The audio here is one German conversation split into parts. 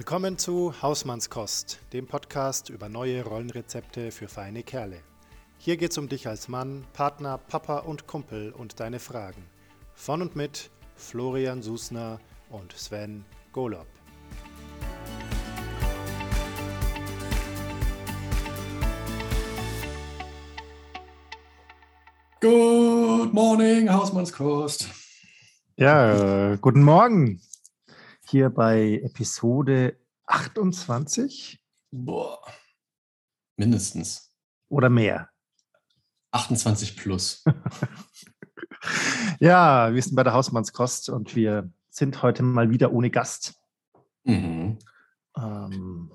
Willkommen zu Hausmannskost, dem Podcast über neue Rollenrezepte für feine Kerle. Hier geht's um dich als Mann, Partner, Papa und Kumpel und deine Fragen. Von und mit Florian Susner und Sven Golob. Good morning, Hausmannskost. Ja, äh, guten Morgen hier bei Episode 28. Boah. Mindestens. Oder mehr. 28 plus. ja, wir sind bei der Hausmannskost und wir sind heute mal wieder ohne Gast. Mhm. Ähm,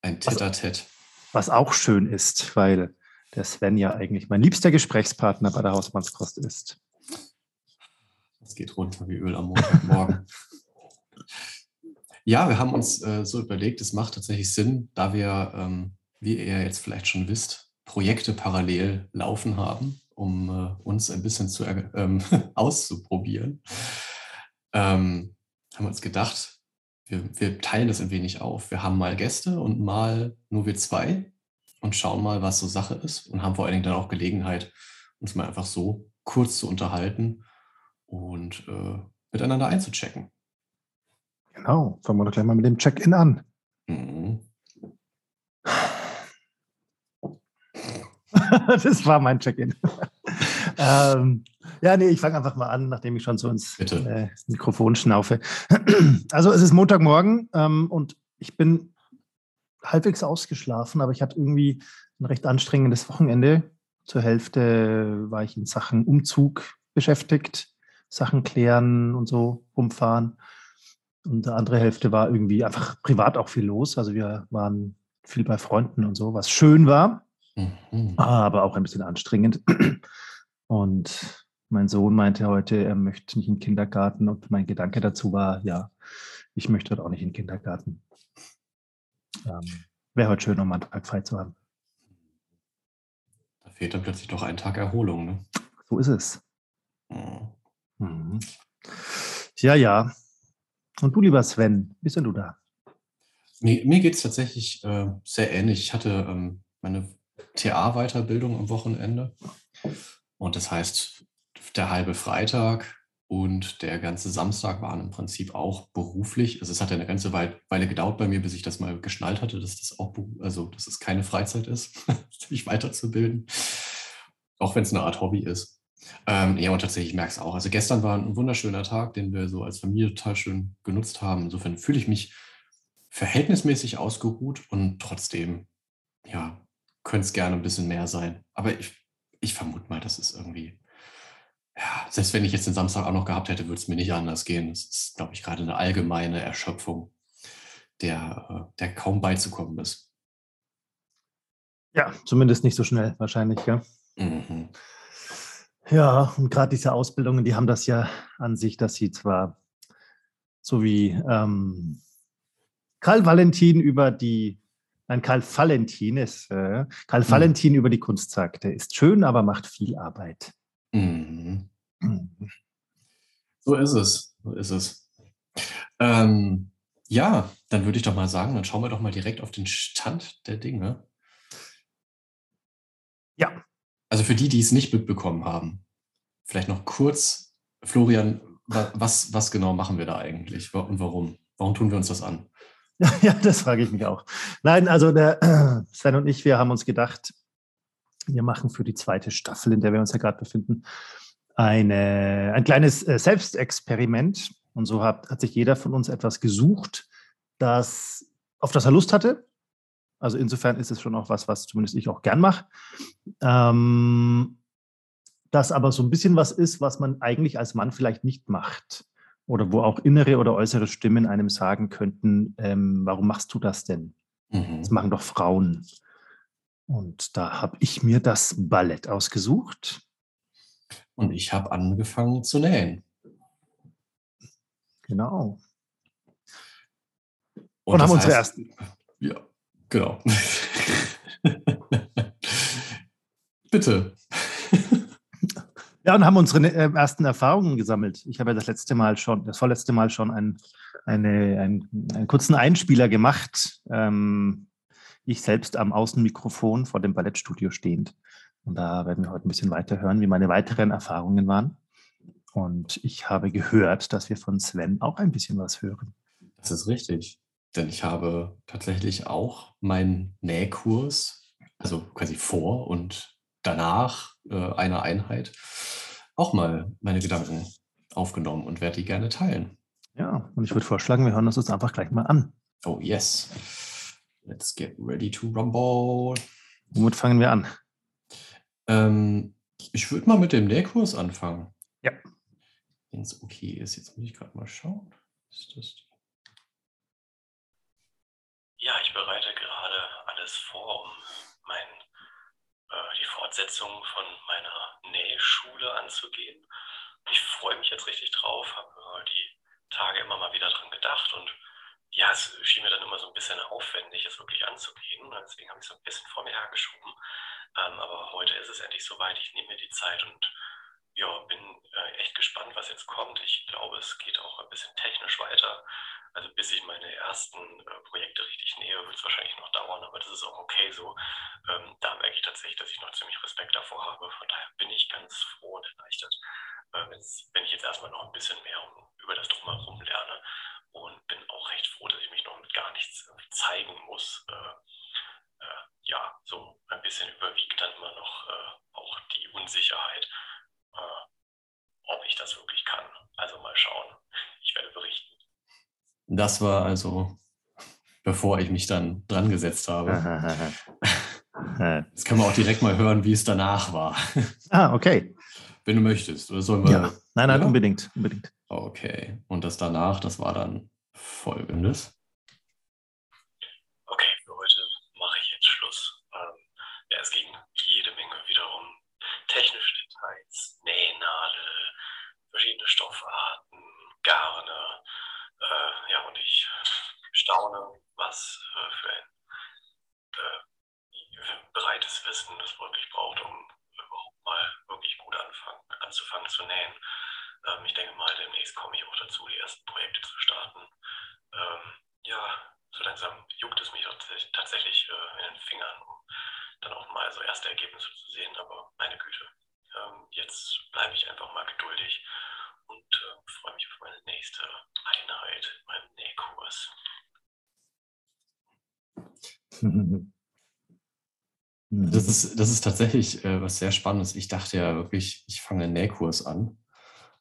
Ein Tete-a-Tete. Was, was auch schön ist, weil der Sven ja eigentlich mein liebster Gesprächspartner bei der Hausmannskost ist. Das geht runter wie Öl am Montagmorgen. Ja, wir haben uns äh, so überlegt, es macht tatsächlich Sinn, da wir, ähm, wie ihr jetzt vielleicht schon wisst, Projekte parallel laufen haben, um äh, uns ein bisschen zu, ähm, auszuprobieren. Ähm, haben uns gedacht, wir, wir teilen das ein wenig auf. Wir haben mal Gäste und mal nur wir zwei und schauen mal, was so Sache ist und haben vor allen Dingen dann auch Gelegenheit, uns mal einfach so kurz zu unterhalten und äh, miteinander einzuchecken. Genau, fangen wir doch gleich mal mit dem Check-in an. Mhm. das war mein Check-in. ähm, ja, nee, ich fange einfach mal an, nachdem ich schon so ins äh, Mikrofon schnaufe. also es ist Montagmorgen ähm, und ich bin halbwegs ausgeschlafen, aber ich hatte irgendwie ein recht anstrengendes Wochenende. Zur Hälfte war ich in Sachen Umzug beschäftigt, Sachen klären und so rumfahren. Und die andere Hälfte war irgendwie einfach privat auch viel los. Also wir waren viel bei Freunden und so, was schön war, mhm. aber auch ein bisschen anstrengend. Und mein Sohn meinte heute, er möchte nicht in den Kindergarten. Und mein Gedanke dazu war, ja, ich möchte heute auch nicht in den Kindergarten. Ähm, Wäre heute schön, um einen Tag frei zu haben. Da fehlt dann plötzlich doch ein Tag Erholung, ne? So ist es. Mhm. Mhm. Ja, ja. Und du, lieber Sven, bist denn du da? Mir, mir geht es tatsächlich äh, sehr ähnlich. Ich hatte ähm, meine TA-Weiterbildung am Wochenende. Und das heißt, der halbe Freitag und der ganze Samstag waren im Prinzip auch beruflich. Also es hat ja eine ganze Weile gedauert bei mir, bis ich das mal geschnallt hatte, dass das auch, also dass es keine Freizeit ist, sich weiterzubilden. Auch wenn es eine Art Hobby ist. Ähm, ja, und tatsächlich, ich merke es auch. Also gestern war ein wunderschöner Tag, den wir so als Familie total schön genutzt haben. Insofern fühle ich mich verhältnismäßig ausgeruht und trotzdem, ja, könnte es gerne ein bisschen mehr sein. Aber ich, ich vermute mal, das ist irgendwie, ja, selbst wenn ich jetzt den Samstag auch noch gehabt hätte, würde es mir nicht anders gehen. Es ist, glaube ich, gerade eine allgemeine Erschöpfung, der, äh, der kaum beizukommen ist. Ja, zumindest nicht so schnell wahrscheinlich, ja. Mhm. Ja, und gerade diese Ausbildungen, die haben das ja an sich, dass sie zwar so wie ähm, Karl Valentin über die, nein, Karl Valentin ist, äh, Karl mhm. Valentin über die Kunst sagt, der ist schön, aber macht viel Arbeit. Mhm. Mhm. So ist es, so ist es. Ähm, ja, dann würde ich doch mal sagen, dann schauen wir doch mal direkt auf den Stand der Dinge. Ja, also für die, die es nicht mitbekommen haben, vielleicht noch kurz, Florian, was, was genau machen wir da eigentlich und warum? Warum tun wir uns das an? Ja, das frage ich mich auch. Nein, also der Sven und ich, wir haben uns gedacht, wir machen für die zweite Staffel, in der wir uns ja gerade befinden, eine, ein kleines äh, Selbstexperiment. Und so hat, hat sich jeder von uns etwas gesucht, das, auf das er Lust hatte, also insofern ist es schon auch was, was zumindest ich auch gern mache. Ähm, das aber so ein bisschen was ist, was man eigentlich als Mann vielleicht nicht macht. Oder wo auch innere oder äußere Stimmen einem sagen könnten, ähm, warum machst du das denn? Mhm. Das machen doch Frauen. Und da habe ich mir das Ballett ausgesucht. Und ich habe angefangen zu nähen. Genau. Und, Und haben heißt, unsere ersten. Ja, Genau. Bitte. Ja, und haben unsere äh, ersten Erfahrungen gesammelt. Ich habe ja das letzte Mal schon, das vorletzte Mal schon ein, eine, ein, einen kurzen Einspieler gemacht. Ähm, ich selbst am Außenmikrofon vor dem Ballettstudio stehend. Und da werden wir heute ein bisschen weiter hören, wie meine weiteren Erfahrungen waren. Und ich habe gehört, dass wir von Sven auch ein bisschen was hören. Das ist richtig. Denn ich habe tatsächlich auch meinen Nähkurs, also quasi vor und danach äh, einer Einheit, auch mal meine Gedanken aufgenommen und werde die gerne teilen. Ja, und ich würde vorschlagen, wir hören uns das einfach gleich mal an. Oh, yes. Let's get ready to rumble. Womit fangen wir an? Ähm, ich würde mal mit dem Nähkurs anfangen. Ja. Wenn es okay ist. Jetzt muss ich gerade mal schauen. Ist das die? Ja, ich bereite gerade alles vor, um mein, äh, die Fortsetzung von meiner Nähschule anzugehen. Ich freue mich jetzt richtig drauf, habe äh, die Tage immer mal wieder dran gedacht und ja, es schien mir dann immer so ein bisschen aufwendig, es wirklich anzugehen. Deswegen habe ich so ein bisschen vor mir hergeschoben. Ähm, aber heute ist es endlich soweit. Ich nehme mir die Zeit und ja, bin äh, echt gespannt, was jetzt kommt. Ich glaube, es geht auch ein bisschen technisch weiter. Also bis ich meine ersten äh, Projekte richtig nähe, wird es wahrscheinlich noch dauern, aber das ist auch okay so. Ähm, da merke ich tatsächlich, dass ich noch ziemlich Respekt davor habe. Von daher bin ich ganz froh und erleichtert, äh, wenn ich jetzt erstmal noch ein bisschen mehr um, über das Drumherum lerne und bin auch recht froh, dass ich mich noch mit gar nichts äh, zeigen muss. Äh, äh, ja, so ein bisschen überwiegt dann immer noch äh, auch die Unsicherheit, äh, ob ich das wirklich kann. Also mal schauen. Ich werde berichten. Das war also, bevor ich mich dann dran gesetzt habe. Jetzt können wir auch direkt mal hören, wie es danach war. Ah, okay. Wenn du möchtest. Oder sollen wir, ja. Nein, nein, ja? unbedingt, unbedingt. Okay. Und das danach, das war dann folgendes. Okay, für heute mache ich jetzt Schluss. Ähm, ja, es ging jede Menge wiederum technische Details, Nähnadel, verschiedene Stoffarten, Garne. Äh, ja, und ich staune, was äh, für ein äh, breites Wissen das wirklich braucht, um überhaupt mal wirklich gut anfangen, anzufangen zu nähen. Ähm, ich denke mal, demnächst komme ich auch dazu, die ersten Projekte zu starten. Ähm, ja, so langsam juckt es mich tatsächlich äh, in den Fingern, um dann auch mal so erste Ergebnisse zu sehen. Aber meine Güte, ähm, jetzt bleibe ich einfach mal geduldig und äh, freue mich auf meine nächste Einheit in meinem Nähkurs. Das ist, das ist tatsächlich äh, was sehr Spannendes. Ich dachte ja wirklich, ich fange einen Nähkurs an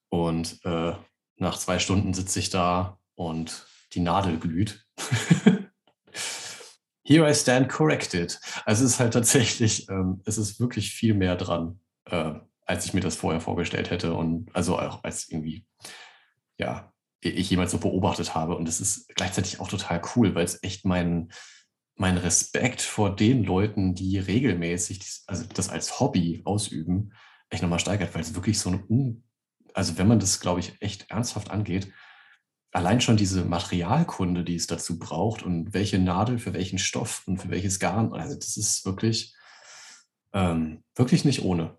und äh, nach zwei Stunden sitze ich da und die Nadel glüht. Here I stand corrected. Also es ist halt tatsächlich, ähm, es ist wirklich viel mehr dran, äh, als ich mir das vorher vorgestellt hätte und also auch als irgendwie, ja, ich jemals so beobachtet habe. Und es ist gleichzeitig auch total cool, weil es echt mein, mein Respekt vor den Leuten, die regelmäßig also das als Hobby ausüben, echt nochmal steigert, weil es wirklich so ein also wenn man das, glaube ich, echt ernsthaft angeht, allein schon diese Materialkunde, die es dazu braucht und welche Nadel für welchen Stoff und für welches Garn, also das ist wirklich, ähm, wirklich nicht ohne.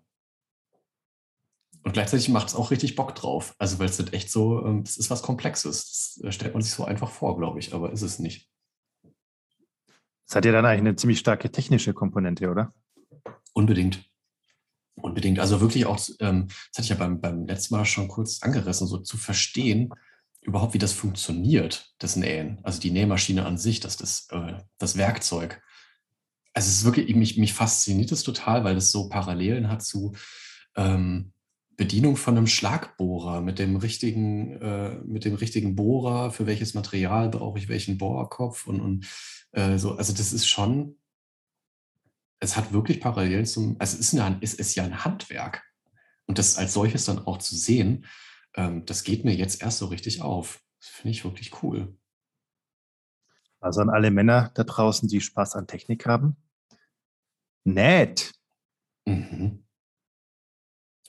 Und gleichzeitig macht es auch richtig Bock drauf. Also weil es echt so, ähm, es ist was Komplexes. Das stellt man sich so einfach vor, glaube ich, aber ist es nicht. Das hat ja dann eigentlich eine ziemlich starke technische Komponente, oder? Unbedingt. Unbedingt. Also wirklich auch, ähm, das hatte ich ja beim, beim letzten Mal schon kurz angerissen, so zu verstehen, überhaupt, wie das funktioniert, das Nähen. Also die Nähmaschine an sich, das, das, äh, das Werkzeug. Also es ist wirklich, mich, mich fasziniert es total, weil es so Parallelen hat zu ähm, Bedienung von einem Schlagbohrer mit dem richtigen, äh, mit dem richtigen Bohrer, für welches Material brauche ich welchen Bohrkopf und, und äh, so. Also das ist schon es hat wirklich Parallelen zum, also es ist, eine, es ist ja ein Handwerk. Und das als solches dann auch zu sehen, ähm, das geht mir jetzt erst so richtig auf. Das finde ich wirklich cool. Also an alle Männer da draußen, die Spaß an Technik haben. Nett. Mhm.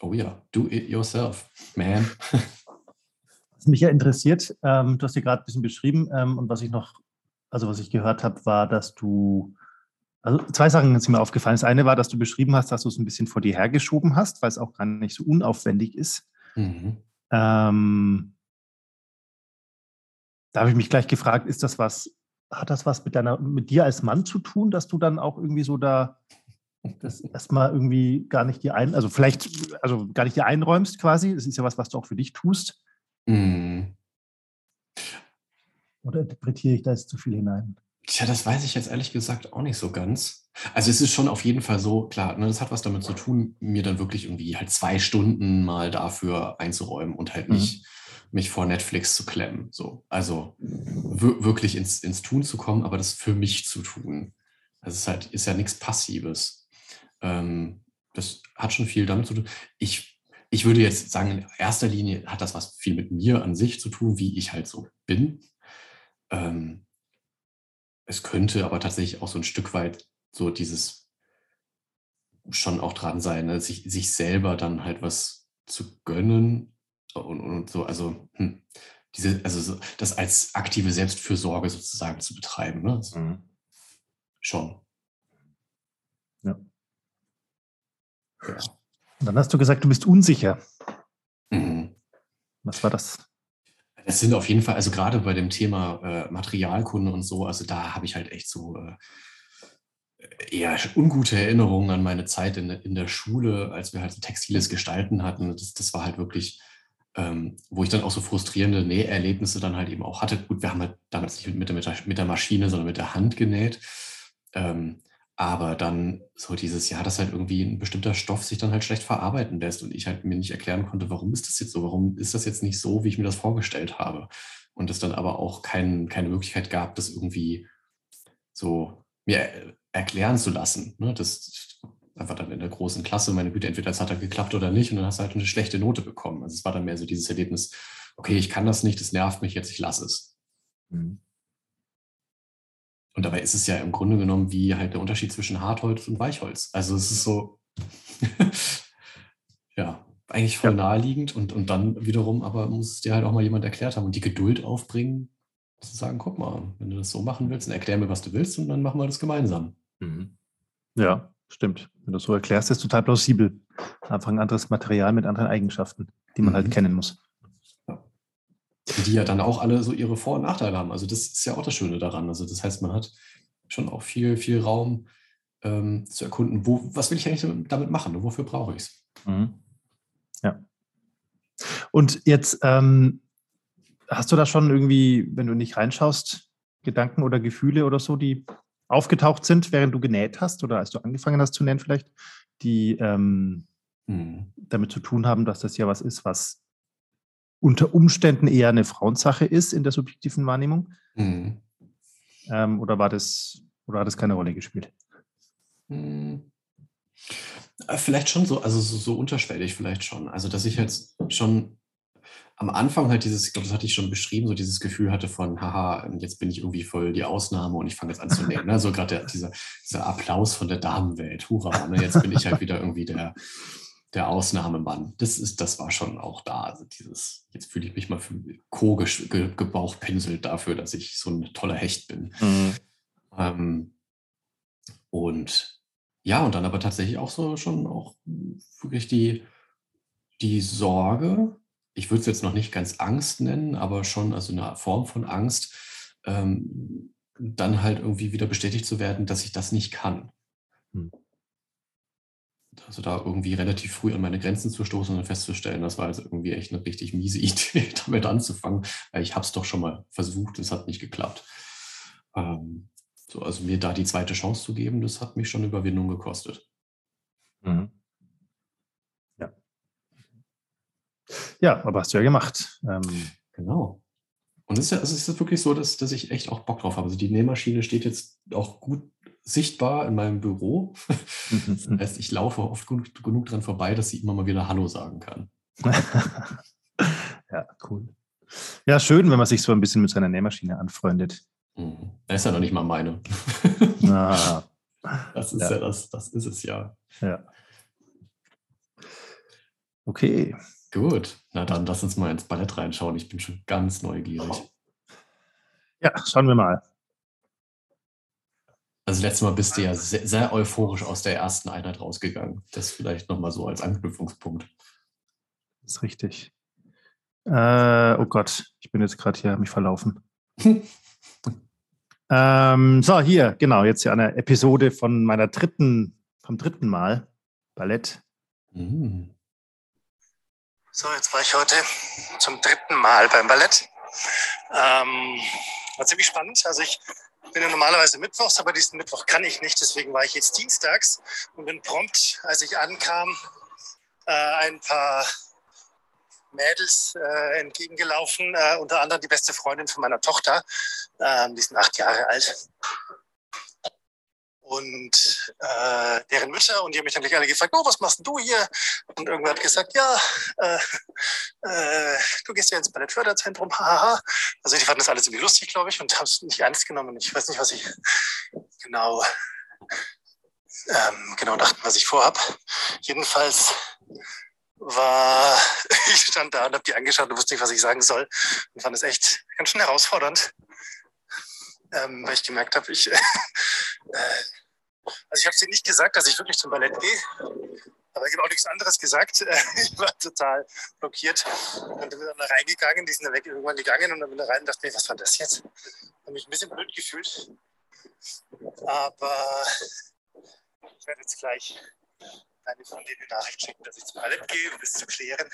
Oh ja, do it yourself, man. was mich ja interessiert, ähm, du hast dir gerade ein bisschen beschrieben ähm, und was ich noch, also was ich gehört habe, war, dass du Also zwei Sachen sind mir aufgefallen. Das eine war, dass du beschrieben hast, dass du es ein bisschen vor dir hergeschoben hast, weil es auch gar nicht so unaufwendig ist. Mhm. Ähm, da habe ich mich gleich gefragt, ist das was, hat das was mit deiner, mit dir als Mann zu tun, dass du dann auch irgendwie so da das erstmal irgendwie gar nicht dir ein, also vielleicht, also gar nicht dir einräumst quasi. Das ist ja was, was du auch für dich tust. Mhm. Oder interpretiere ich da jetzt zu viel hinein? Tja, das weiß ich jetzt ehrlich gesagt auch nicht so ganz. Also es ist schon auf jeden Fall so, klar, ne, das hat was damit zu tun, mir dann wirklich irgendwie halt zwei Stunden mal dafür einzuräumen und halt nicht mhm. mich vor Netflix zu klemmen. So. Also wirklich ins, ins Tun zu kommen, aber das für mich zu tun. Das ist halt, ist ja nichts Passives. Ähm, das hat schon viel damit zu tun. Ich, ich würde jetzt sagen, in erster Linie hat das was viel mit mir an sich zu tun, wie ich halt so bin. Ähm, es könnte aber tatsächlich auch so ein Stück weit so dieses schon auch dran sein, ne? sich, sich selber dann halt was zu gönnen und, und so, also hm, diese, also so, das als aktive Selbstfürsorge sozusagen zu betreiben. Ne? Also, mhm. Schon. Ja. Ja. Dann hast du gesagt, du bist unsicher. Mhm. Was war das? Es sind auf jeden Fall, also gerade bei dem Thema äh, Materialkunde und so, also da habe ich halt echt so äh, eher ungute Erinnerungen an meine Zeit in, in der Schule, als wir halt so textiles Gestalten hatten. Das, das war halt wirklich, ähm, wo ich dann auch so frustrierende Näherlebnisse dann halt eben auch hatte. Gut, wir haben halt damals nicht mit, mit, der, mit der Maschine, sondern mit der Hand genäht. Ähm, aber dann so dieses Jahr, dass halt irgendwie ein bestimmter Stoff sich dann halt schlecht verarbeiten lässt und ich halt mir nicht erklären konnte, warum ist das jetzt so, warum ist das jetzt nicht so, wie ich mir das vorgestellt habe. Und es dann aber auch kein, keine Möglichkeit gab, das irgendwie so mir erklären zu lassen. Ne? Das einfach dann in der großen Klasse, meine Güte, entweder es hat dann geklappt oder nicht und dann hast du halt eine schlechte Note bekommen. Also es war dann mehr so dieses Erlebnis, okay, ich kann das nicht, das nervt mich jetzt, ich lasse es. Mhm. Und dabei ist es ja im Grunde genommen wie halt der Unterschied zwischen Hartholz und Weichholz. Also es ist so, ja, eigentlich voll ja. naheliegend und, und dann wiederum, aber muss es dir halt auch mal jemand erklärt haben und die Geduld aufbringen, zu sagen, guck mal, wenn du das so machen willst, dann erklär mir, was du willst und dann machen wir das gemeinsam. Mhm. Ja, stimmt. Wenn du es so erklärst, ist es total plausibel. Einfach ein anderes Material mit anderen Eigenschaften, die man mhm. halt kennen muss die ja dann auch alle so ihre Vor- und Nachteile haben. Also das ist ja auch das Schöne daran. Also das heißt, man hat schon auch viel, viel Raum ähm, zu erkunden, wo, was will ich eigentlich damit machen und wofür brauche ich es. Mhm. Ja. Und jetzt ähm, hast du da schon irgendwie, wenn du nicht reinschaust, Gedanken oder Gefühle oder so, die aufgetaucht sind, während du genäht hast oder als du angefangen hast zu nähen vielleicht, die ähm, mhm. damit zu tun haben, dass das ja was ist, was unter Umständen eher eine Frauensache ist in der subjektiven Wahrnehmung? Mhm. Ähm, oder war das, oder hat das keine Rolle gespielt? Mhm. Vielleicht schon so, also so, so, unterschwellig vielleicht schon. Also, dass ich jetzt schon am Anfang halt dieses, ich glaube, das hatte ich schon beschrieben, so dieses Gefühl hatte von, haha, jetzt bin ich irgendwie voll die Ausnahme und ich fange jetzt an zu nähen. Ne? So gerade dieser, dieser Applaus von der Damenwelt, hurra, ne? jetzt bin ich halt wieder irgendwie der, der Ausnahmemann. Das ist, das war schon auch da. Also dieses, jetzt fühle ich mich mal für Co ge, gebauchpinselt dafür, dass ich so ein toller Hecht bin. Mhm. Ähm, und ja, und dann aber tatsächlich auch so schon auch wirklich die, die Sorge, ich würde es jetzt noch nicht ganz Angst nennen, aber schon also eine Form von Angst, ähm, dann halt irgendwie wieder bestätigt zu werden, dass ich das nicht kann. Mhm also da irgendwie relativ früh an meine Grenzen zu stoßen und festzustellen, das war also irgendwie echt eine richtig miese Idee, damit anzufangen, weil ich habe es doch schon mal versucht, es hat nicht geklappt. Ähm, so, also mir da die zweite Chance zu geben, das hat mich schon Überwindung gekostet. Mhm. Ja. Ja, aber hast du ja gemacht. Ähm, genau. Und es ist ja, also ist wirklich so, dass, dass ich echt auch Bock drauf habe. Also die Nähmaschine steht jetzt auch gut sichtbar in meinem Büro. das heißt, ich laufe oft genug, genug dran vorbei, dass sie immer mal wieder Hallo sagen kann. ja, cool. Ja, schön, wenn man sich so ein bisschen mit seiner Nähmaschine anfreundet. Mhm. Das ist ja noch nicht mal meine. ah. Das ist ja. ja, das, das ist es ja. Ja. Okay. Gut, na dann lass uns mal ins Ballett reinschauen. Ich bin schon ganz neugierig. Ja, schauen wir mal. Also letztes Mal bist du ja sehr, sehr euphorisch aus der ersten Einheit rausgegangen. Das vielleicht nochmal so als Anknüpfungspunkt. Das ist richtig. Äh, oh Gott, ich bin jetzt gerade hier, mich verlaufen. ähm, so, hier, genau, jetzt hier eine Episode von meiner dritten, vom dritten Mal Ballett. Mhm. So, jetzt war ich heute zum dritten Mal beim Ballett. Ähm, war ziemlich spannend. Also ich bin ja normalerweise mittwochs, aber diesen Mittwoch kann ich nicht. Deswegen war ich jetzt dienstags und bin prompt, als ich ankam, äh, ein paar Mädels äh, entgegengelaufen, äh, unter anderem die beste Freundin von meiner Tochter. Ähm, die sind acht Jahre alt und äh, deren Mütter und die haben mich dann gleich alle gefragt, oh, was machst du hier? Und irgendwer hat gesagt, ja, äh, äh, du gehst ja ins Ballettförderzentrum, haha. Also die fanden das alles irgendwie lustig, glaube ich, und haben es nicht ernst genommen. Ich weiß nicht, was ich genau, ähm, genau dachten, was ich vorhab. Jedenfalls war, ich stand da und habe die angeschaut und wusste nicht, was ich sagen soll und fand es echt ganz schön herausfordernd ähm, weil ich gemerkt habe, ich, äh, also ich habe sie nicht gesagt, dass ich wirklich zum Ballett gehe, aber ich habe auch nichts anderes gesagt. ich war total blockiert und bin dann da reingegangen, die sind dann weg irgendwann gegangen und dann bin ich rein und dachte mir, was war das jetzt? Habe mich ein bisschen blöd gefühlt, aber ich werde jetzt gleich eine denen Nachricht schicken, dass ich zum Ballett gehe, um das zu klären.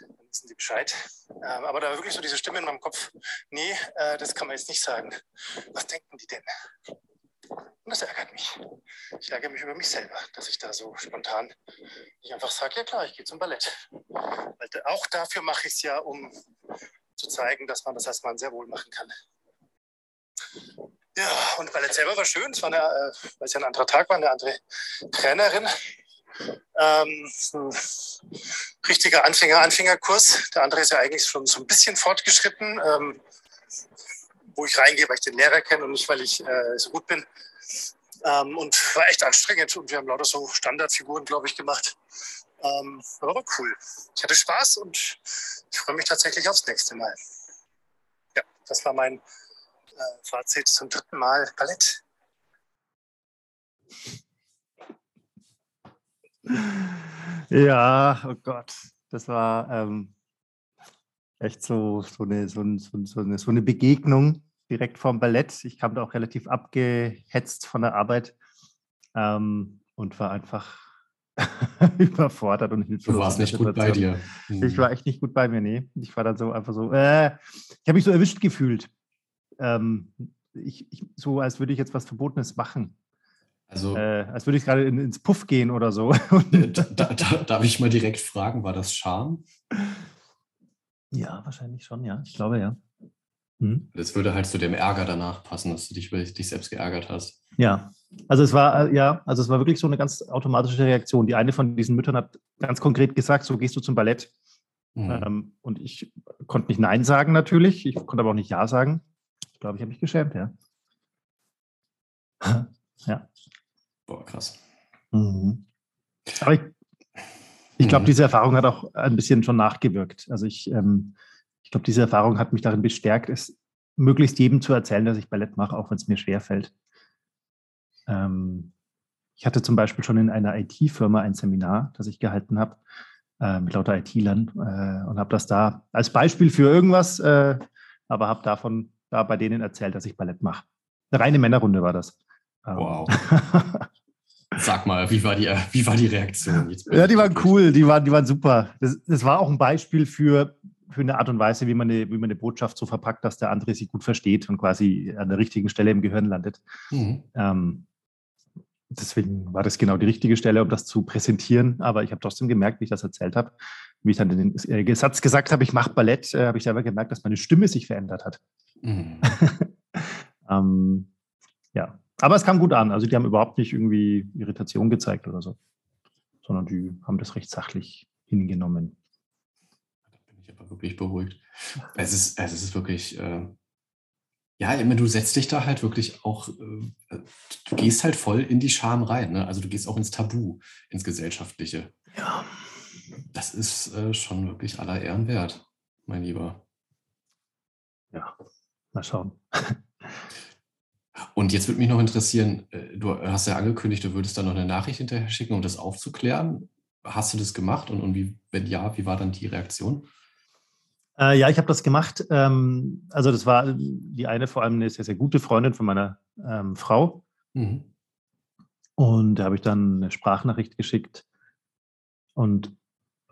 Dann wissen die Bescheid. Ähm, aber da war wirklich so diese Stimme in meinem Kopf, nee, äh, das kann man jetzt nicht sagen. Was denken die denn? Und das ärgert mich. Ich ärgere mich über mich selber, dass ich da so spontan nicht einfach sage, ja klar, ich gehe zum Ballett. Weil auch dafür mache ich es ja, um zu zeigen, dass man das als Mann sehr wohl machen kann. Ja, und Ballett selber war schön. Es war eine, äh, weil es ja ein anderer Tag war, eine andere Trainerin, ähm, ein richtiger Anfänger-Anfängerkurs. Der andere ist ja eigentlich schon so ein bisschen fortgeschritten, ähm, wo ich reingehe, weil ich den Lehrer kenne und nicht, weil ich äh, so gut bin. Ähm, und war echt anstrengend und wir haben lauter so Standardfiguren, glaube ich, gemacht. Ähm, aber cool. Ich hatte Spaß und ich freue mich tatsächlich aufs nächste Mal. Ja, das war mein äh, Fazit zum dritten Mal Ballett. Ja, oh Gott, das war ähm, echt so, so, eine, so, so, eine, so eine Begegnung direkt vorm Ballett. Ich kam da auch relativ abgehetzt von der Arbeit ähm, und war einfach überfordert und hilflos. Du warst nicht gut bei dir. Ich war echt nicht gut bei mir, nee. Ich war dann so einfach so, äh, ich habe mich so erwischt gefühlt. Ähm, ich, ich, so, als würde ich jetzt was Verbotenes machen. Also, äh, als würde ich gerade in, ins Puff gehen oder so. Äh, da, da, darf ich mal direkt fragen, war das Scham? Ja, wahrscheinlich schon, ja. Ich glaube, ja. Hm? Das würde halt zu dem Ärger danach passen, dass du dich über dich selbst geärgert hast. Ja, also es war, äh, ja, also es war wirklich so eine ganz automatische Reaktion. Die eine von diesen Müttern hat ganz konkret gesagt, so gehst du zum Ballett. Mhm. Ähm, und ich konnte nicht Nein sagen natürlich, ich konnte aber auch nicht Ja sagen. Ich glaube, ich habe mich geschämt, ja. ja. Boah, krass. Mhm. Aber ich, ich glaube, mhm. diese Erfahrung hat auch ein bisschen schon nachgewirkt. Also ich, ähm, ich glaube, diese Erfahrung hat mich darin bestärkt, es möglichst jedem zu erzählen, dass ich Ballett mache, auch wenn es mir schwerfällt. Ähm, ich hatte zum Beispiel schon in einer IT-Firma ein Seminar, das ich gehalten habe, äh, mit lauter IT-Lern äh, und habe das da als Beispiel für irgendwas, äh, aber habe davon da bei denen erzählt, dass ich Ballett mache. Eine reine Männerrunde war das. Ähm, wow. Sag mal, wie war die, wie war die Reaktion? ja, die waren cool, die waren, die waren super. Das, das war auch ein Beispiel für, für eine Art und Weise, wie man, eine, wie man eine Botschaft so verpackt, dass der andere sie gut versteht und quasi an der richtigen Stelle im Gehirn landet. Mhm. Ähm, deswegen war das genau die richtige Stelle, um das zu präsentieren. Aber ich habe trotzdem gemerkt, wie ich das erzählt habe, wie ich dann den äh, Satz gesagt habe, ich mache Ballett, äh, habe ich selber gemerkt, dass meine Stimme sich verändert hat. Mhm. ähm, ja, aber es kam gut an. Also die haben überhaupt nicht irgendwie Irritation gezeigt oder so, sondern die haben das recht sachlich hingenommen. Da bin ich aber wirklich beruhigt. Es ist, es ist wirklich, äh, ja, immer du setzt dich da halt wirklich auch, äh, du gehst halt voll in die Scham rein. Ne? Also du gehst auch ins Tabu, ins Gesellschaftliche. Ja. Das ist äh, schon wirklich aller Ehren wert, mein Lieber. Ja, mal schauen. Und jetzt würde mich noch interessieren, äh, du hast ja angekündigt, du würdest da noch eine Nachricht hinterher schicken, um das aufzuklären. Hast du das gemacht und, und wie, wenn ja, wie war dann die Reaktion? Äh, ja, ich habe das gemacht. Ähm, also das war die eine vor allem eine sehr, sehr gute Freundin von meiner ähm, Frau. Mhm. Und da habe ich dann eine Sprachnachricht geschickt und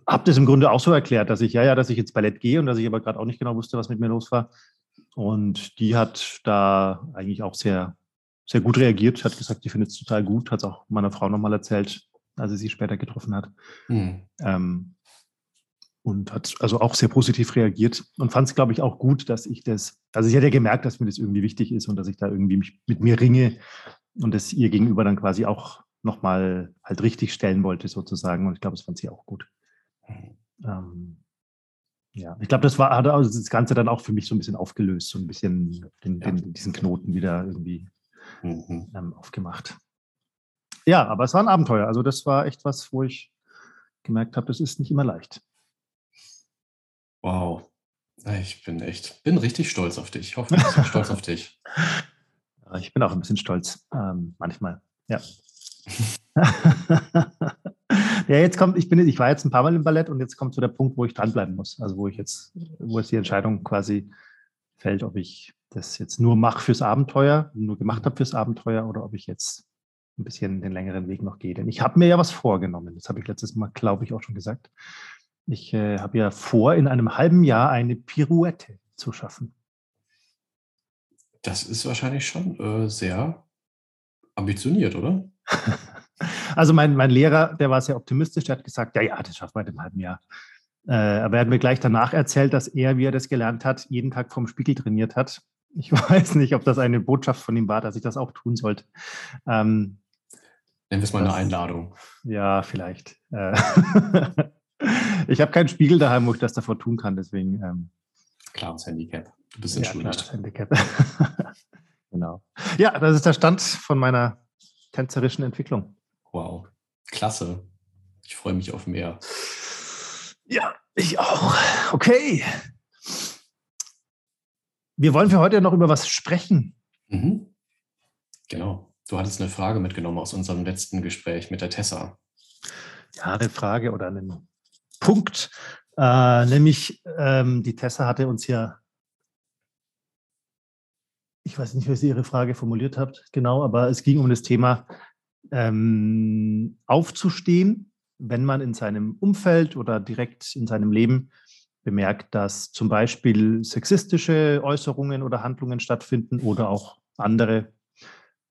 habe das im Grunde auch so erklärt, dass ich, ja, ja, dass ich ins Ballett gehe und dass ich aber gerade auch nicht genau wusste, was mit mir los war. Und die hat da eigentlich auch sehr, sehr gut reagiert, hat gesagt, die findet es total gut, hat es auch meiner Frau nochmal erzählt, als sie sie später getroffen hat. Mhm. Ähm, und hat also auch sehr positiv reagiert und fand es, glaube ich, auch gut, dass ich das, also ich hätte ja gemerkt, dass mir das irgendwie wichtig ist und dass ich da irgendwie mich mit mir ringe und das ihr gegenüber dann quasi auch nochmal halt richtig stellen wollte, sozusagen. Und ich glaube, das fand sie auch gut. Mhm. Ähm, ja, ich glaube, das war, hat also das Ganze dann auch für mich so ein bisschen aufgelöst, so ein bisschen den, ja. den, diesen Knoten wieder irgendwie mhm. ähm, aufgemacht. Ja, aber es war ein Abenteuer. Also das war echt was, wo ich gemerkt habe, das ist nicht immer leicht. Wow. Ich bin echt, bin richtig stolz auf dich. Ich hoffe, ich bin stolz auf dich. Ich bin auch ein bisschen stolz, ähm, manchmal. Ja. ja, jetzt kommt, ich bin, ich war jetzt ein paar Mal im Ballett und jetzt kommt so der Punkt, wo ich dranbleiben muss. Also wo ich jetzt, wo jetzt die Entscheidung quasi fällt, ob ich das jetzt nur mache fürs Abenteuer, nur gemacht habe fürs Abenteuer oder ob ich jetzt ein bisschen den längeren Weg noch gehe. Denn ich habe mir ja was vorgenommen. Das habe ich letztes Mal, glaube ich, auch schon gesagt. Ich äh, habe ja vor, in einem halben Jahr eine Pirouette zu schaffen. Das ist wahrscheinlich schon äh, sehr ambitioniert, oder? also mein, mein Lehrer, der war sehr optimistisch, der hat gesagt, ja, ja, das schaffen wir in einem halben Jahr. Äh, aber er hat mir gleich danach erzählt, dass er, wie er das gelernt hat, jeden Tag vom Spiegel trainiert hat. Ich weiß nicht, ob das eine Botschaft von ihm war, dass ich das auch tun sollte. Ähm, Nennen wir es mal eine Einladung. Ja, vielleicht. Äh, ich habe keinen Spiegel daheim, wo ich das davor tun kann, deswegen. Ähm, klares Handicap. Du bist entschuldigt. Ja, Handicap. genau. Ja, das ist der Stand von meiner tänzerischen Entwicklung. Wow, klasse. Ich freue mich auf mehr. Ja, ich auch. Okay. Wir wollen für heute noch über was sprechen. Mhm. Genau. Du hattest eine Frage mitgenommen aus unserem letzten Gespräch mit der Tessa. Ja, eine Frage oder einen Punkt. Äh, nämlich, ähm, die Tessa hatte uns ja, ich weiß nicht, wie Sie Ihre Frage formuliert habt, genau, aber es ging um das Thema ähm, aufzustehen, wenn man in seinem Umfeld oder direkt in seinem Leben bemerkt, dass zum Beispiel sexistische Äußerungen oder Handlungen stattfinden oder auch andere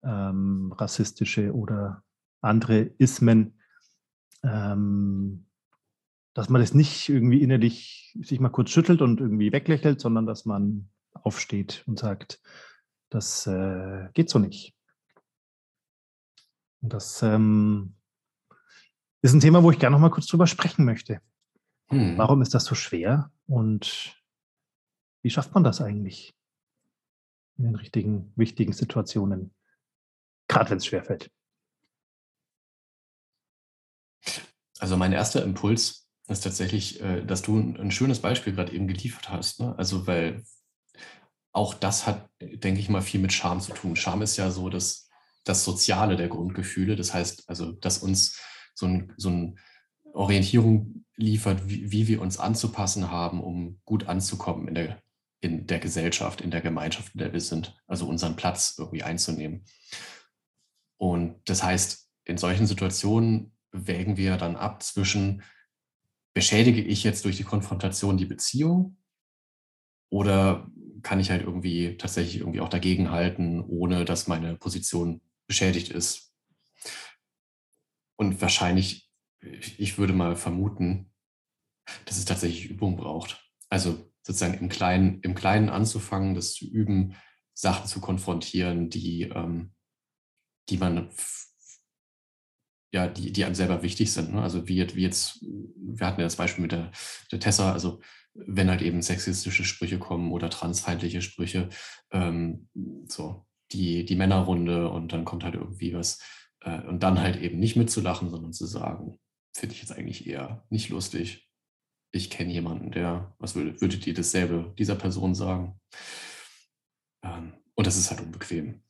ähm, rassistische oder andere Ismen. Ähm, dass man das nicht irgendwie innerlich sich mal kurz schüttelt und irgendwie weglächelt, sondern dass man aufsteht und sagt, das äh, geht so nicht. Und das ähm, ist ein Thema, wo ich gerne noch mal kurz drüber sprechen möchte. Hm. Warum ist das so schwer und wie schafft man das eigentlich in den richtigen, wichtigen Situationen, gerade wenn es schwerfällt? Also mein erster Impuls ist tatsächlich, äh, dass du ein schönes Beispiel gerade eben geliefert hast. Ne? Also, weil auch das hat, denke ich mal, viel mit Scham zu tun. Scham ist ja so das, das Soziale der Grundgefühle. Das heißt, also, dass uns so, ein, so eine Orientierung liefert, wie, wie wir uns anzupassen haben, um gut anzukommen in der, in der Gesellschaft, in der Gemeinschaft, in der wir sind. Also unseren Platz irgendwie einzunehmen. Und das heißt, in solchen Situationen wägen wir dann ab zwischen, beschädige ich jetzt durch die Konfrontation die Beziehung oder kann ich halt irgendwie tatsächlich irgendwie auch dagegenhalten, ohne dass meine Position beschädigt ist? Und wahrscheinlich, ich würde mal vermuten, dass es tatsächlich Übung braucht. Also sozusagen im Kleinen, im Kleinen anzufangen, das zu üben, Sachen zu konfrontieren, die, ähm, die man ja, die, die einem selber wichtig sind. Ne? Also wie, wie jetzt, wir hatten ja das Beispiel mit der, der Tessa, also wenn halt eben sexistische Sprüche kommen oder transfeindliche Sprüche, ähm, so die, die Männerrunde und dann kommt halt irgendwie was äh, und dann halt eben nicht mitzulachen, sondern zu sagen, finde ich jetzt eigentlich eher nicht lustig. Ich kenne jemanden, der, was würdet, würdet ihr dasselbe dieser Person sagen? Ähm, und das ist halt unbequem.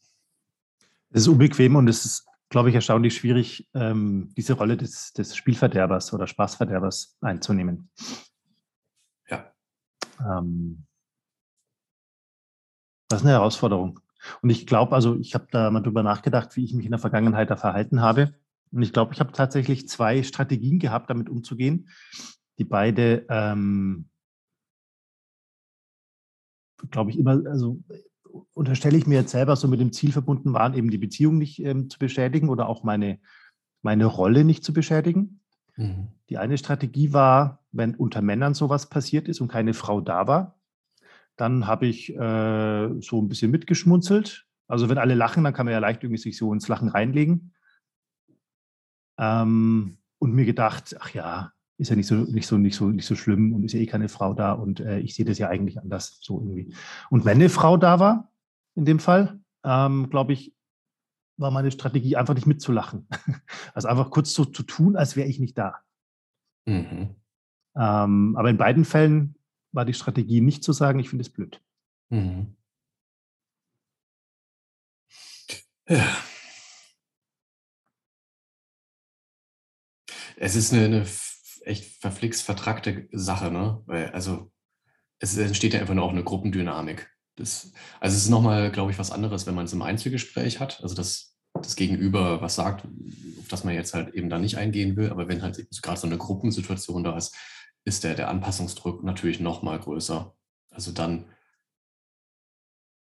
Es ist unbequem und es ist, glaube ich, erstaunlich schwierig, ähm, diese Rolle des, des Spielverderbers oder Spaßverderbers einzunehmen. Ja. Ähm, das ist eine Herausforderung. Und ich glaube, also ich habe da mal drüber nachgedacht, wie ich mich in der Vergangenheit da verhalten habe. Und ich glaube, ich habe tatsächlich zwei Strategien gehabt, damit umzugehen, die beide, ähm, glaube ich, immer, also unterstelle ich mir jetzt selber so mit dem Ziel verbunden waren, eben die Beziehung nicht ähm, zu beschädigen oder auch meine, meine Rolle nicht zu beschädigen. Mhm. Die eine Strategie war, wenn unter Männern sowas passiert ist und keine Frau da war, dann habe ich äh, so ein bisschen mitgeschmunzelt. Also wenn alle lachen, dann kann man ja leicht irgendwie sich so ins Lachen reinlegen. Ähm, und mir gedacht, ach ja, ist ja nicht so, nicht so, nicht so, nicht so schlimm und ist ja eh keine Frau da und äh, ich sehe das ja eigentlich anders, so irgendwie. Und wenn eine Frau da war, in dem Fall, ähm, glaube ich, war meine Strategie einfach nicht mitzulachen. Also einfach kurz so zu tun, als wäre ich nicht da. Mhm. Ähm, aber in beiden Fällen war die Strategie nicht zu sagen, ich finde es blöd. Mhm. Ja. Es ist eine, eine echt verflixt vertrackte Sache, ne? Weil, also es entsteht ja einfach nur auch eine Gruppendynamik. Das, also es ist nochmal, glaube ich, was anderes, wenn man es im Einzelgespräch hat. Also das, das Gegenüber was sagt, auf das man jetzt halt eben da nicht eingehen will. Aber wenn halt gerade so eine Gruppensituation da ist, ist der, der Anpassungsdruck natürlich nochmal größer. Also dann.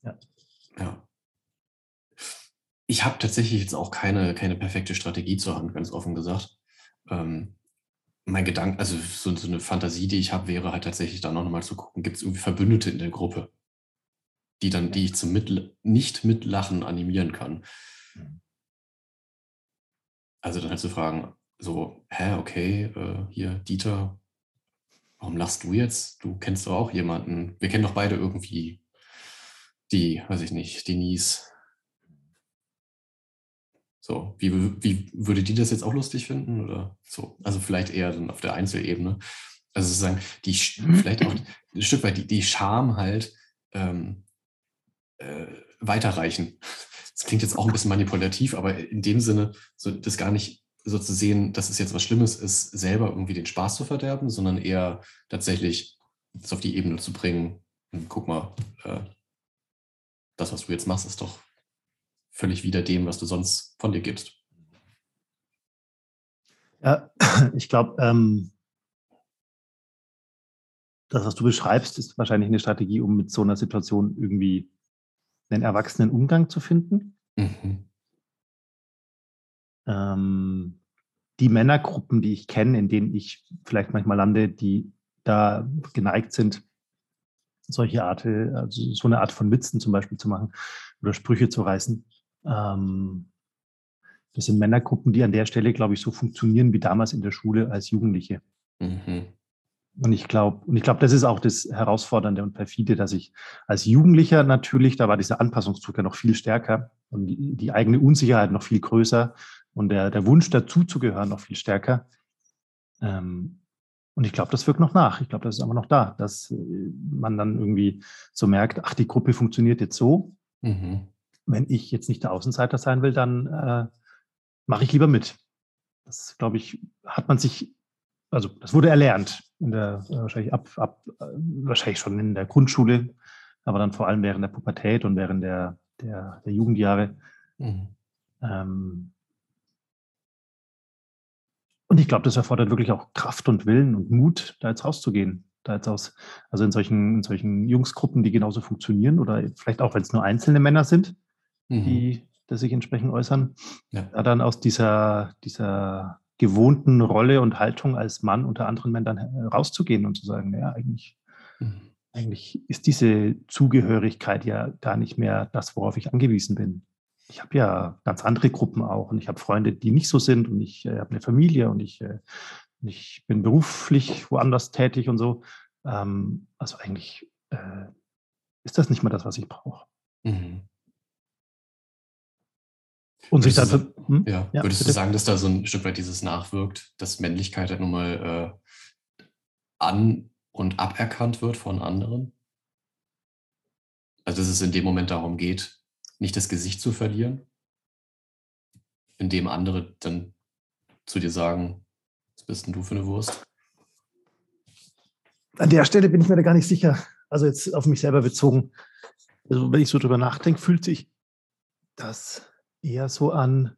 Ja. ja. Ich habe tatsächlich jetzt auch keine, keine perfekte Strategie zur Hand, ganz offen gesagt. Ähm, mein Gedanke, also so, so, eine Fantasie, die ich habe, wäre halt tatsächlich dann noch mal zu gucken, gibt es irgendwie Verbündete in der Gruppe, die dann, die ich zum Mitl nicht mitlachen animieren kann. Mhm. Also dann halt zu fragen, so, hä, okay, äh, hier, Dieter, warum lachst du jetzt? Du kennst doch auch jemanden. Wir kennen doch beide irgendwie die, weiß ich nicht, Denise, so, wie, wie würde die das jetzt auch lustig finden? Oder so? Also vielleicht eher dann auf der Einzelebene. Also sozusagen, die vielleicht auch ein Stück weit die, die Scham halt ähm, äh, weiterreichen. Das klingt jetzt auch ein bisschen manipulativ, aber in dem Sinne, so das gar nicht so zu sehen, dass es jetzt was Schlimmes ist, selber irgendwie den Spaß zu verderben, sondern eher tatsächlich das auf die Ebene zu bringen. Und guck mal, äh, das, was du jetzt machst, ist doch völlig wider dem, was du sonst von dir gibst. Ja, ich glaube, ähm, das, was du beschreibst, ist wahrscheinlich eine Strategie, um mit so einer Situation irgendwie einen erwachsenen Umgang zu finden. Mhm. Ähm, die Männergruppen, die ich kenne, in denen ich vielleicht manchmal lande, die da geneigt sind, solche Art, also so eine Art von Witzen zum Beispiel zu machen oder Sprüche zu reißen, ähm, das sind Männergruppen, die an der Stelle, glaube ich, so funktionieren wie damals in der Schule als Jugendliche. Mhm. Und ich glaube, und ich glaube, das ist auch das Herausfordernde und perfide, dass ich als Jugendlicher natürlich, da war dieser Anpassungsdruck ja noch viel stärker und die, die eigene Unsicherheit noch viel größer und der, der Wunsch dazuzugehören noch viel stärker. Ähm, und ich glaube, das wirkt noch nach. Ich glaube, das ist aber noch da, dass äh, man dann irgendwie so merkt, ach, die Gruppe funktioniert jetzt so. Mhm wenn ich jetzt nicht der Außenseiter sein will, dann äh, mache ich lieber mit. Das, glaube ich, hat man sich, also das wurde erlernt, in der, äh, wahrscheinlich ab, ab, äh, wahrscheinlich schon in der Grundschule, aber dann vor allem während der Pubertät und während der, der, der Jugendjahre. Mhm. Ähm, und ich glaube, das erfordert wirklich auch Kraft und Willen und Mut, da jetzt rauszugehen da jetzt aus, also in solchen, in solchen Jungsgruppen, die genauso funktionieren oder vielleicht auch, wenn es nur einzelne Männer sind, mhm. die, die sich entsprechend äußern, ja. da dann aus dieser, dieser gewohnten Rolle und Haltung als Mann unter anderen Männern rauszugehen und zu sagen, ja, eigentlich, mhm. eigentlich ist diese Zugehörigkeit ja gar nicht mehr das, worauf ich angewiesen bin. Ich habe ja ganz andere Gruppen auch und ich habe Freunde, die nicht so sind und ich äh, habe eine Familie und ich, äh, ich bin beruflich woanders tätig und so. Ähm, also eigentlich äh, ist das nicht mehr das, was ich brauche. Mhm. Und sich dann. Du, hm? ja, ja, würdest bitte? du sagen, dass da so ein Stück weit dieses nachwirkt, dass Männlichkeit halt nun mal äh, an- und aberkannt wird von anderen? Also, dass es in dem Moment darum geht, nicht das Gesicht zu verlieren? in dem andere dann zu dir sagen, was bist denn du für eine Wurst? An der Stelle bin ich mir da gar nicht sicher. Also jetzt auf mich selber bezogen. Also wenn ich so drüber nachdenke, fühlt sich das eher so an.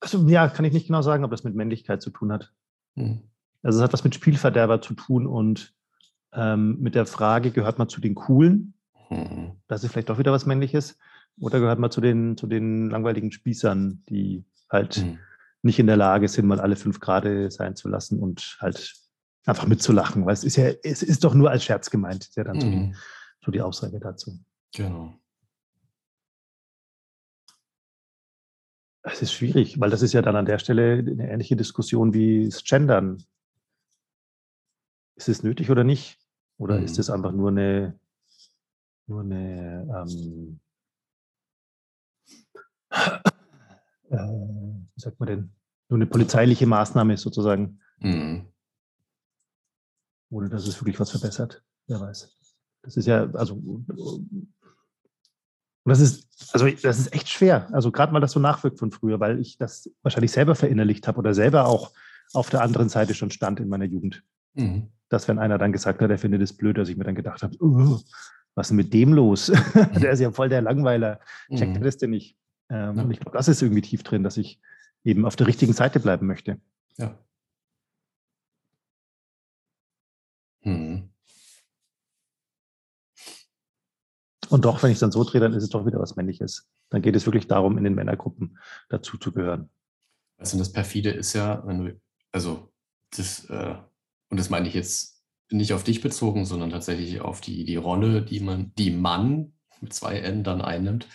Also ja, kann ich nicht genau sagen, ob das mit Männlichkeit zu tun hat. Hm. Also es hat was mit Spielverderber zu tun und ähm, mit der Frage, gehört man zu den Coolen? Hm. Das ist vielleicht auch wieder was Männliches. Oder gehört man zu den, zu den langweiligen Spießern, die halt hm. nicht in der Lage sind, mal alle fünf Grade sein zu lassen und halt einfach mitzulachen, weil es ist ja, es ist doch nur als Scherz gemeint, ist ja dann mhm. so, die, mhm. so die Aussage dazu. Genau. Es ist schwierig, weil das ist ja dann an der Stelle eine ähnliche Diskussion wie das Gendern. Ist es nötig oder nicht? Oder mhm. ist es einfach nur eine, nur eine, ähm, äh, wie sagt man denn, nur eine polizeiliche Maßnahme sozusagen? Mhm ohne dass es wirklich was verbessert. Wer weiß. Das ist ja, also, und das ist, also das ist echt schwer. Also gerade mal das so nachwirkt von früher, weil ich das wahrscheinlich selber verinnerlicht habe oder selber auch auf der anderen Seite schon stand in meiner Jugend. Mhm. Dass wenn einer dann gesagt hat, er findet es blöd, dass ich mir dann gedacht habe, uh, was ist denn mit dem los? der ist ja voll der Langweiler. Checkt mhm. das denn nicht? Ähm, ja. Und ich glaube, das ist irgendwie tief drin, dass ich eben auf der richtigen Seite bleiben möchte. Ja. Mhm. Und doch, wenn ich es dann so drehe, dann ist es doch wieder was Männliches. Dann geht es wirklich darum, in den Männergruppen dazu zu gehören. Also das perfide ist ja, wenn du, also das, äh, und das meine ich jetzt nicht auf dich bezogen, sondern tatsächlich auf die, die Rolle, die man, die Mann mit zwei N dann einnimmt,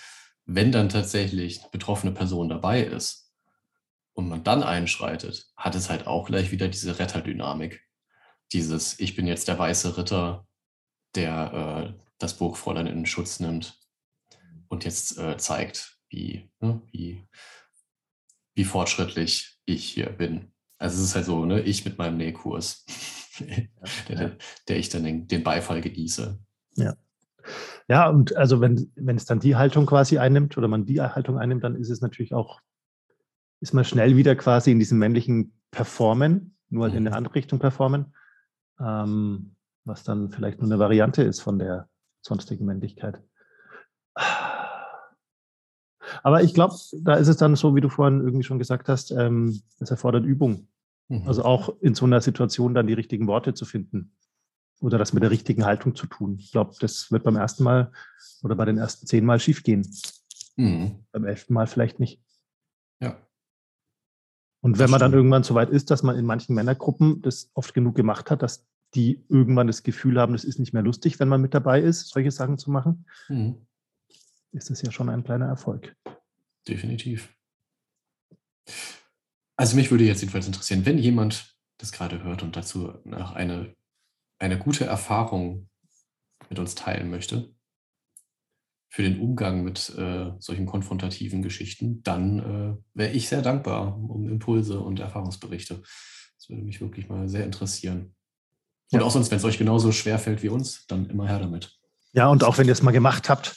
wenn dann tatsächlich eine betroffene Person dabei ist und man dann einschreitet, hat es halt auch gleich wieder diese Retterdynamik dieses, ich bin jetzt der weiße Ritter, der äh, das Burgfräulein in Schutz nimmt und jetzt äh, zeigt, wie, ne, wie, wie fortschrittlich ich hier bin. Also es ist halt so, ne, ich mit meinem Nähkurs, der, der, ich dann den, den Beifall genieße. Ja. Ja, und also wenn, wenn es dann die Haltung quasi einnimmt oder man die Haltung einnimmt, dann ist es natürlich auch, ist man schnell wieder quasi in diesem männlichen Performen, nur halt in eine mhm. andere Richtung performen ähm, was dann vielleicht nur eine Variante ist von der sonstigen Männlichkeit. Aber ich glaube, da ist es dann so, wie du vorhin irgendwie schon gesagt hast, ähm, es erfordert Übung. Mhm. Also auch in so einer Situation dann die richtigen Worte zu finden oder das mit der richtigen Haltung zu tun. Ich glaube, das wird beim ersten Mal oder bei den ersten zehn Mal schiefgehen. Mhm. Beim elften Mal vielleicht nicht. Ja. Und wenn man dann irgendwann so weit ist, dass man in manchen Männergruppen das oft genug gemacht hat, dass die irgendwann das Gefühl haben, es ist nicht mehr lustig, wenn man mit dabei ist, solche Sachen zu machen, mhm. Ist das ja schon ein kleiner Erfolg. Definitiv. Also mich würde jetzt jedenfalls interessieren, wenn jemand das gerade hört und dazu eine, eine gute Erfahrung mit uns teilen möchte, für den Umgang mit äh, solchen konfrontativen Geschichten, dann äh, wäre ich sehr dankbar um Impulse und Erfahrungsberichte. Das würde mich wirklich mal sehr interessieren. Und ja. auch sonst, wenn es euch genauso schwer fällt wie uns, dann immer her damit. Ja, und auch wenn ihr es mal gemacht habt,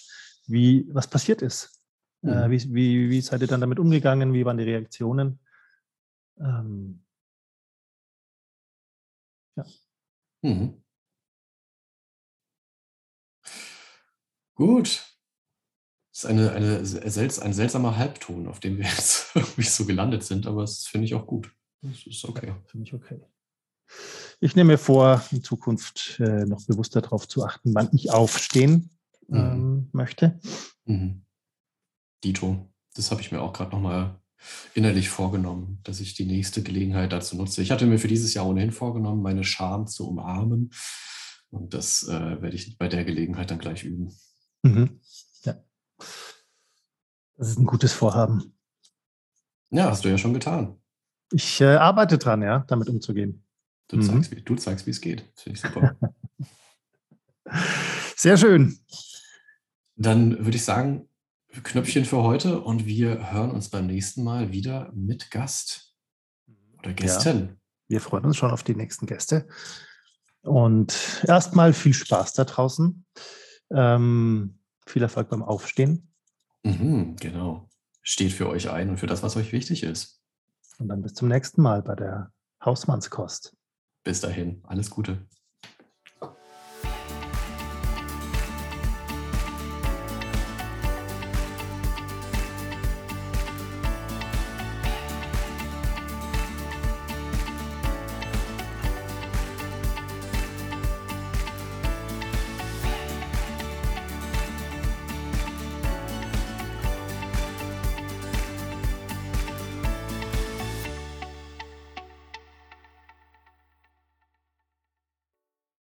wie was passiert ist. Äh, mhm. Äh, wie, wie, wie seid ihr dann damit umgegangen? Wie waren die Reaktionen? Ähm, ja. Mhm. Gut. Das ist eine, eine, ein seltsamer Halbton, auf dem wir jetzt irgendwie so gelandet sind, aber das finde ich auch gut. Das ist okay. Ja, finde ich okay. Ich nehme mir vor, in Zukunft äh, noch bewusster darauf zu achten, wann ich aufstehen mhm. ähm, möchte. Mhm. Dito, das habe ich mir auch gerade nochmal innerlich vorgenommen, dass ich die nächste Gelegenheit dazu nutze. Ich hatte mir für dieses Jahr ohnehin vorgenommen, meine Scham zu umarmen. Und das äh, werde ich bei der Gelegenheit dann gleich üben. Mhm. Ja. Das ist ein gutes Vorhaben. Ja, hast du ja schon getan. Ich äh, arbeite dran, ja, damit umzugehen. Du, mhm. zeigst, wie, du zeigst, wie es geht. Finde ich super. Sehr schön. Dann würde ich sagen, Knöpfchen für heute und wir hören uns beim nächsten Mal wieder mit Gast oder Gästen. Ja, wir freuen uns schon auf die nächsten Gäste. Und erstmal viel Spaß da draußen. Ähm, viel Erfolg beim Aufstehen. Mhm, genau. Steht für euch ein und für das, was euch wichtig ist. Und dann bis zum nächsten Mal bei der Hausmannskost. Bis dahin, alles Gute.